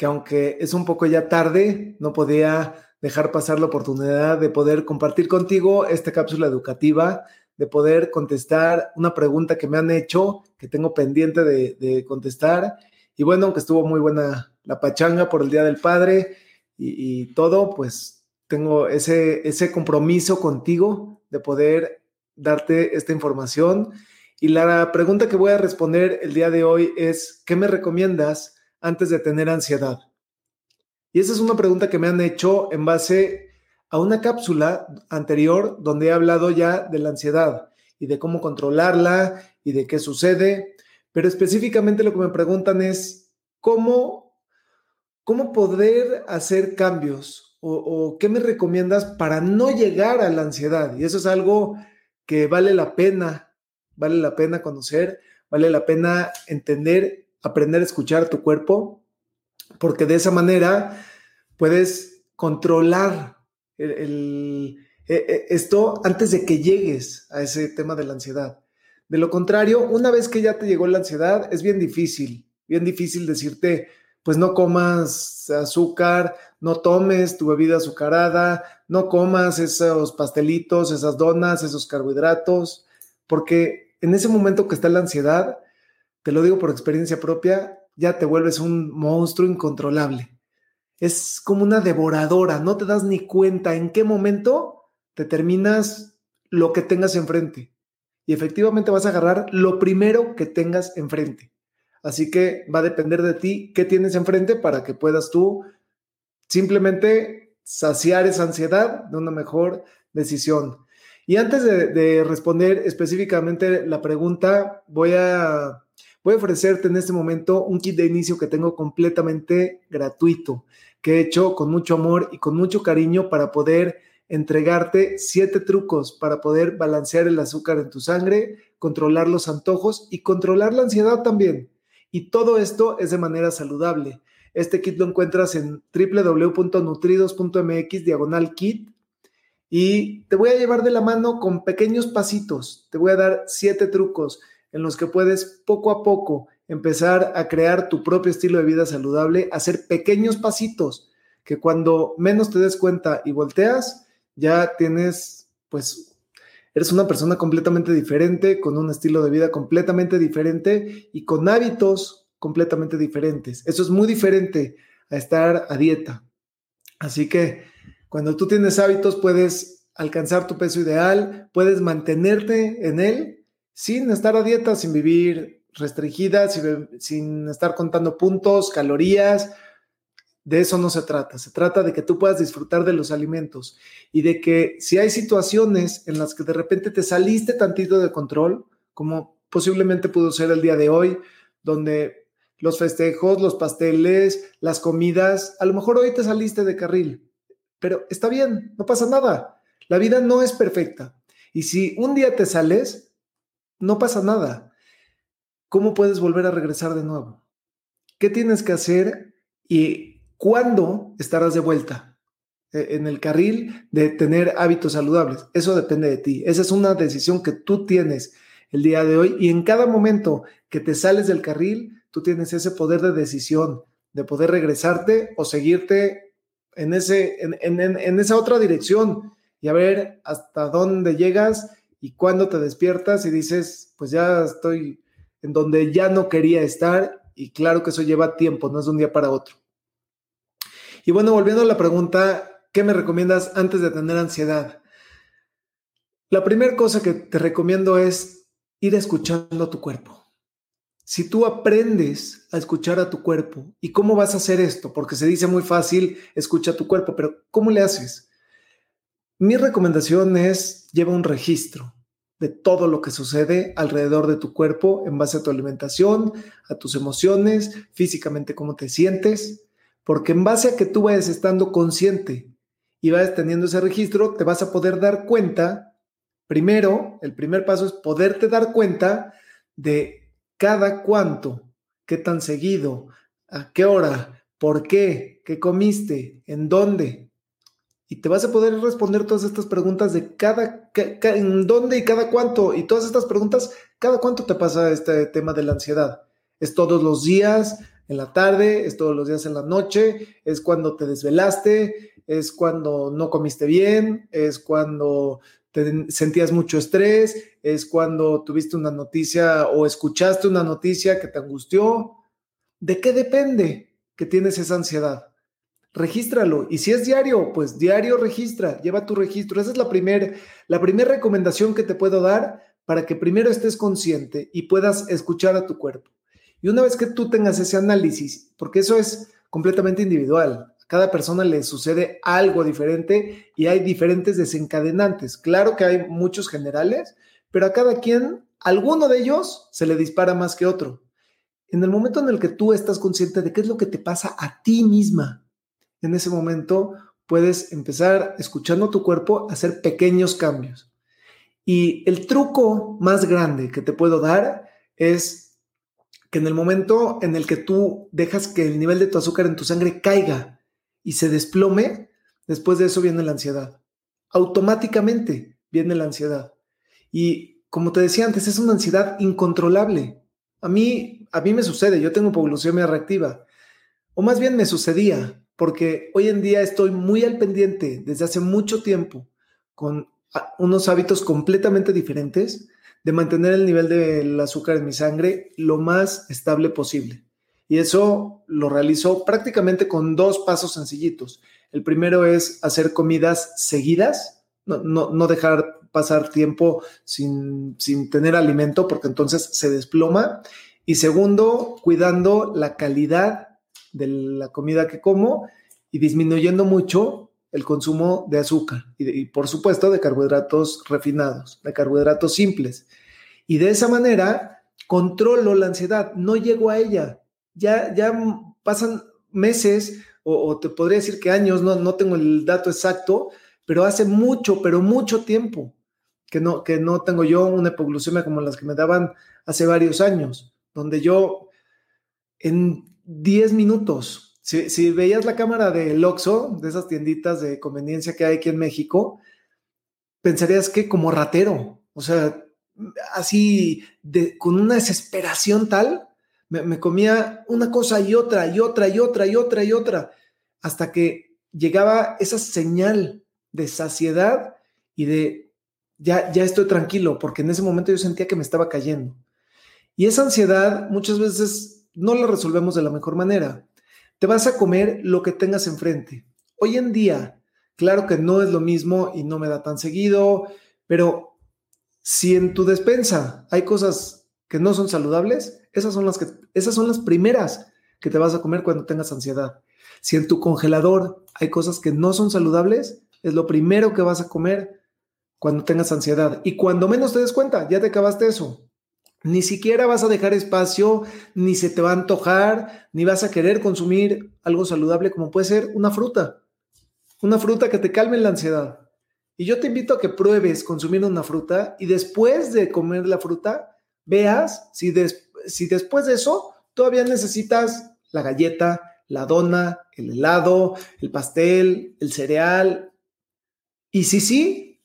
que aunque es un poco ya tarde, no podía dejar pasar la oportunidad de poder compartir contigo esta cápsula educativa, de poder contestar una pregunta que me han hecho, que tengo pendiente de, contestar. Y bueno, aunque estuvo muy buena la pachanga por el Día del Padre y, y todo, pues tengo ese, ese compromiso contigo de poder darte esta información. Y la pregunta que voy a responder el día de hoy es, ¿qué me recomiendas? Antes de tener ansiedad? Y esa es una pregunta que me han hecho en base a una cápsula anterior donde he hablado ya de la ansiedad y de cómo controlarla y de qué sucede, pero específicamente lo que me preguntan es cómo, cómo poder hacer cambios o, qué me recomiendas para no llegar a la ansiedad. Y eso es algo que vale la pena, vale la pena conocer, vale la pena entender aprender a escuchar tu cuerpo, porque de esa manera puedes controlar e, e, esto antes de que llegues a ese tema de la ansiedad. De lo contrario, una vez que ya te llegó la ansiedad, es bien difícil, bien difícil decirte, pues no comas azúcar, no tomes tu bebida azucarada, no comas esos pastelitos, esas donas, esos carbohidratos, porque en ese momento que está la ansiedad, te lo digo por experiencia propia, ya te vuelves un monstruo incontrolable. Es como una devoradora, no te das ni cuenta en qué momento te terminas lo que tengas enfrente. Y efectivamente vas a agarrar lo primero que tengas enfrente. Así que va a depender de ti qué tienes enfrente para que puedas tú simplemente saciar esa ansiedad de una mejor decisión. Y antes de, de responder específicamente la pregunta, voy a Voy a ofrecerte en este momento un kit de inicio que tengo completamente gratuito, que he hecho con mucho amor y con mucho cariño para poder entregarte siete trucos para poder balancear el azúcar en tu sangre, controlar los antojos y controlar la ansiedad también. Y todo esto es de manera saludable. Este kit lo encuentras en www.nutridos.mx diagonal kit y te voy a llevar de la mano con pequeños pasitos. Te voy a dar siete trucos en los que puedes poco a poco empezar a crear tu propio estilo de vida saludable, hacer pequeños pasitos que cuando menos te des cuenta y volteas, ya tienes, pues, eres una persona completamente diferente, con un estilo de vida completamente diferente y con hábitos completamente diferentes. Eso es muy diferente a estar a dieta. Así que cuando tú tienes hábitos, puedes alcanzar tu peso ideal, puedes mantenerte en él sin estar a dieta, sin vivir restringida, sin, estar contando puntos, calorías. De eso no se trata. Se trata de que tú puedas disfrutar de los alimentos y de que si hay situaciones en las que de repente te saliste tantito de control, como posiblemente pudo ser el día de hoy, donde los festejos, los pasteles, las comidas, a lo mejor hoy te saliste de carril, pero está bien, no pasa nada. La vida no es perfecta. Y si un día te sales, no pasa nada. ¿Cómo puedes volver a regresar de nuevo? ¿Qué tienes que hacer y cuándo estarás de vuelta eh, en el carril de tener hábitos saludables? Eso depende de ti. Esa es una decisión que tú tienes el día de hoy y en cada momento que te sales del carril, tú tienes ese poder de decisión de poder regresarte o seguirte en, ese, en esa otra dirección y a ver hasta dónde llegas y cuando te despiertas y dices, pues ya estoy en donde ya no quería estar y claro que eso lleva tiempo, no es de un día para otro. Y bueno, volviendo a la pregunta, ¿qué me recomiendas antes de tener ansiedad? La primera cosa que te recomiendo es ir escuchando a tu cuerpo. Si tú aprendes a escuchar a tu cuerpo, ¿y cómo vas a hacer esto? Porque se dice muy fácil, escucha a tu cuerpo, pero ¿cómo le haces? Mi recomendación es lleva un registro de todo lo que sucede alrededor de tu cuerpo en base a tu alimentación, a tus emociones, físicamente cómo te sientes, porque en base a que tú vayas estando consciente y vas teniendo ese registro, te vas a poder dar cuenta, primero, el primer paso es poderte dar cuenta de cada cuánto, qué tan seguido, a qué hora, por qué, qué comiste, en dónde. Y te vas a poder responder todas estas preguntas de cada, en dónde y cada cuánto. Y todas estas preguntas, cada cuánto te pasa este tema de la ansiedad. ¿Es todos los días? en la tarde, es todos los días en la noche, es cuando te desvelaste, es cuando no comiste bien, es cuando te sentías mucho estrés, es cuando tuviste una noticia o escuchaste una noticia que te angustió. ¿De qué depende que tienes esa ansiedad? Regístralo. Y si es diario, pues diario registra, lleva tu registro. Esa es la primera la primera recomendación que te puedo dar para que primero estés consciente y puedas escuchar a tu cuerpo. Y una vez que tú tengas ese análisis, porque eso es completamente individual, a cada persona le sucede algo diferente y hay diferentes desencadenantes. Claro que hay muchos generales, pero a cada quien, alguno de ellos se le dispara más que otro. En el momento en el que tú estás consciente de qué es lo que te pasa a ti misma, en ese momento puedes empezar escuchando tu cuerpo a hacer pequeños cambios. Y el truco más grande que te puedo dar es que en el momento en el que tú dejas que el nivel de tu azúcar en tu sangre caiga y se desplome, después de eso viene la ansiedad. Automáticamente viene la ansiedad. Y como te decía antes, es una ansiedad incontrolable. A mí, a mí me sucede, yo tengo hipoglucemia reactiva. O más bien me sucedía, porque hoy en día estoy muy al pendiente desde hace mucho tiempo con unos hábitos completamente diferentes de mantener el nivel del azúcar en mi sangre lo más estable posible. Y eso lo realizo prácticamente con dos pasos sencillitos. El primero es hacer comidas seguidas, no, no, dejar pasar tiempo sin, sin tener alimento porque entonces se desploma. Y segundo, cuidando la calidad de la comida que como y disminuyendo mucho el consumo de azúcar y, por supuesto de carbohidratos refinados, de carbohidratos simples. Y de esa manera controlo la ansiedad, no llego a ella. Ya, ya pasan meses o, te podría decir que años, no, no tengo el dato exacto, pero hace mucho, pero mucho tiempo que no, que no tengo yo una hipoglucemia como las que me daban hace varios años, donde yo 10 minutos si, veías la cámara del Oxxo, de esas tienditas de conveniencia que hay aquí en México, pensarías que como ratero, o sea, así de, con una desesperación tal, me, me, comía una cosa y otra y otra y otra y otra y otra, hasta que llegaba esa señal de saciedad y de ya, ya estoy tranquilo, porque en ese momento yo sentía que me estaba cayendo. Y esa ansiedad muchas veces no la resolvemos de la mejor manera. Te vas a comer lo que tengas enfrente. Hoy en día, claro que no es lo mismo y no me da tan seguido, pero si en tu despensa hay cosas que no son saludables, esas son las que esas son las primeras que te vas a comer cuando tengas ansiedad. Si en tu congelador hay cosas que no son saludables, es lo primero que vas a comer cuando tengas ansiedad. Y cuando menos te des cuenta, ya te acabaste eso. Ni siquiera vas a dejar espacio, ni se te va a antojar, ni vas a querer consumir algo saludable como puede ser una fruta. Una fruta que te calme la ansiedad. Y yo te invito a que pruebes consumir una fruta y después de comer la fruta, veas si, si después de eso todavía necesitas la galleta, la dona, el helado, el pastel, el cereal. Y si sí,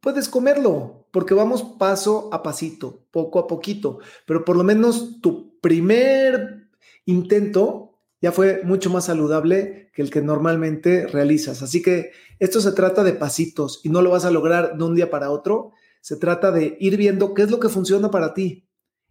puedes comerlo, porque vamos paso a pasito, poco a poquito, pero por lo menos tu primer intento ya fue mucho más saludable que el que normalmente realizas. Así que esto se trata de pasitos y no lo vas a lograr de un día para otro. Se trata de ir viendo qué es lo que funciona para ti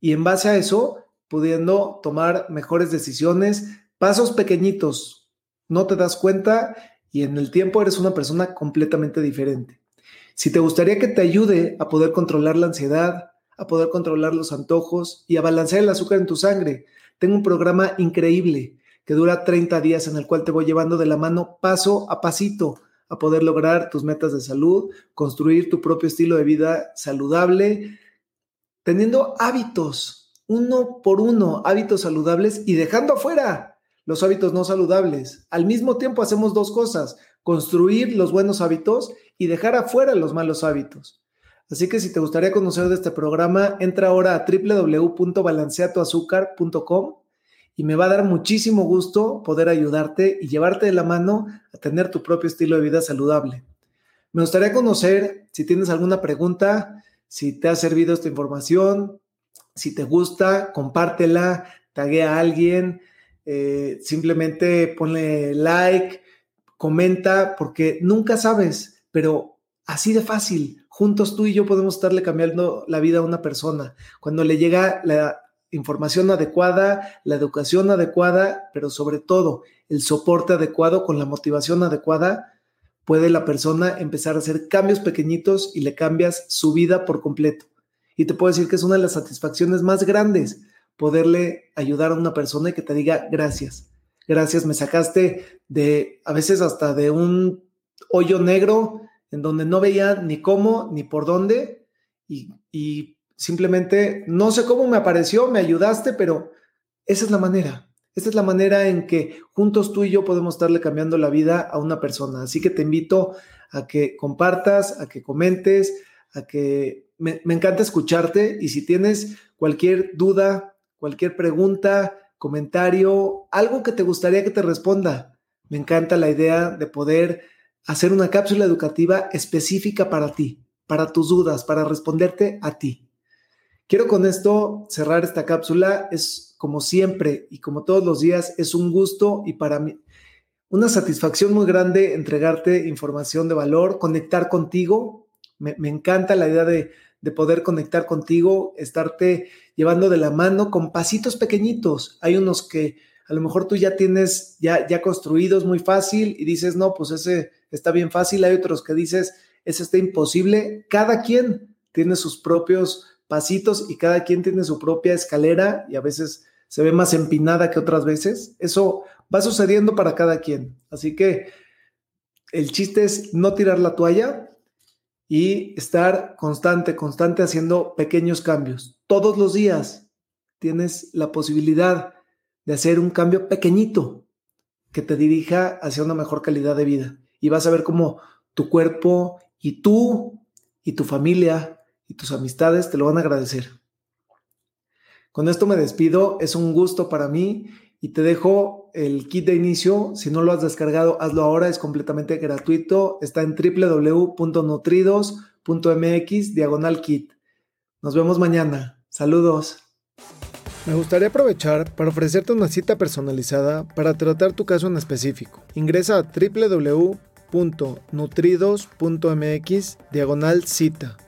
y en base a eso pudiendo tomar mejores decisiones, pasos pequeñitos. No te das cuenta y en el tiempo eres una persona completamente diferente. Si te gustaría que te ayude a poder controlar la ansiedad, a poder controlar los antojos y a balancear el azúcar en tu sangre, tengo un programa increíble que dura 30 días en el cual te voy llevando de la mano paso a pasito a poder lograr tus metas de salud, construir tu propio estilo de vida saludable, teniendo hábitos, uno por uno, hábitos saludables y dejando afuera los hábitos no saludables. Al mismo tiempo hacemos dos cosas, construir los buenos hábitos y dejar afuera los malos hábitos. Así que si te gustaría conocer de este programa, entra ahora a www.balanceatoazúcar.com y me va a dar muchísimo gusto poder ayudarte y llevarte de la mano a tener tu propio estilo de vida saludable. Me gustaría conocer si tienes alguna pregunta, si te ha servido esta información, si te gusta, compártela, taguea a alguien, eh, simplemente ponle like, comenta, porque nunca sabes, pero así de fácil, juntos tú y yo podemos estarle cambiando la vida a una persona. Cuando le llega la información adecuada, la educación adecuada, pero sobre todo el soporte adecuado con la motivación adecuada, puede la persona empezar a hacer cambios pequeñitos y le cambias su vida por completo. Y te puedo decir que es una de las satisfacciones más grandes poderle ayudar a una persona y que te diga gracias. Gracias, me sacaste de a veces hasta de un hoyo negro en donde no veía ni cómo ni por dónde y, y simplemente no sé cómo me apareció, me ayudaste, pero esa es la manera. Esa es la manera en que juntos tú y yo podemos estarle cambiando la vida a una persona. Así que te invito a que compartas, a que comentes, a que me, me encanta escucharte y si tienes cualquier duda, cualquier pregunta, comentario, algo que te gustaría que te responda. Me encanta la idea de poder hacer una cápsula educativa específica para ti, para tus dudas, para responderte a ti. Quiero con esto cerrar esta cápsula. Es como siempre y como todos los días, es un gusto y para mí una satisfacción muy grande entregarte información de valor, conectar contigo. Me, encanta la idea de de poder conectar contigo, estarte llevando de la mano con pasitos pequeñitos. Hay unos que a lo mejor tú ya tienes ya, ya construidos muy fácil y dices, no, pues ese está bien fácil. Hay otros que dices, ese está imposible. Cada quien tiene sus propios pasitos y cada quien tiene su propia escalera y a veces se ve más empinada que otras veces. Eso va sucediendo para cada quien. Así que el chiste es no tirar la toalla, y estar constante, constante haciendo pequeños cambios. Todos los días tienes la posibilidad de hacer un cambio pequeñito que te dirija hacia una mejor calidad de vida. Y vas a ver cómo tu cuerpo y tú y tu familia y tus amistades te lo van a agradecer. Con esto me despido. Es un gusto para mí y te dejo el kit de inicio. Si no lo has descargado, hazlo ahora, es completamente gratuito. Está en www.nutridos.mx diagonal kit. Nos vemos mañana. Saludos. Me gustaría aprovechar para ofrecerte una cita personalizada para tratar tu caso en específico. Ingresa a www.nutridos.mx diagonal cita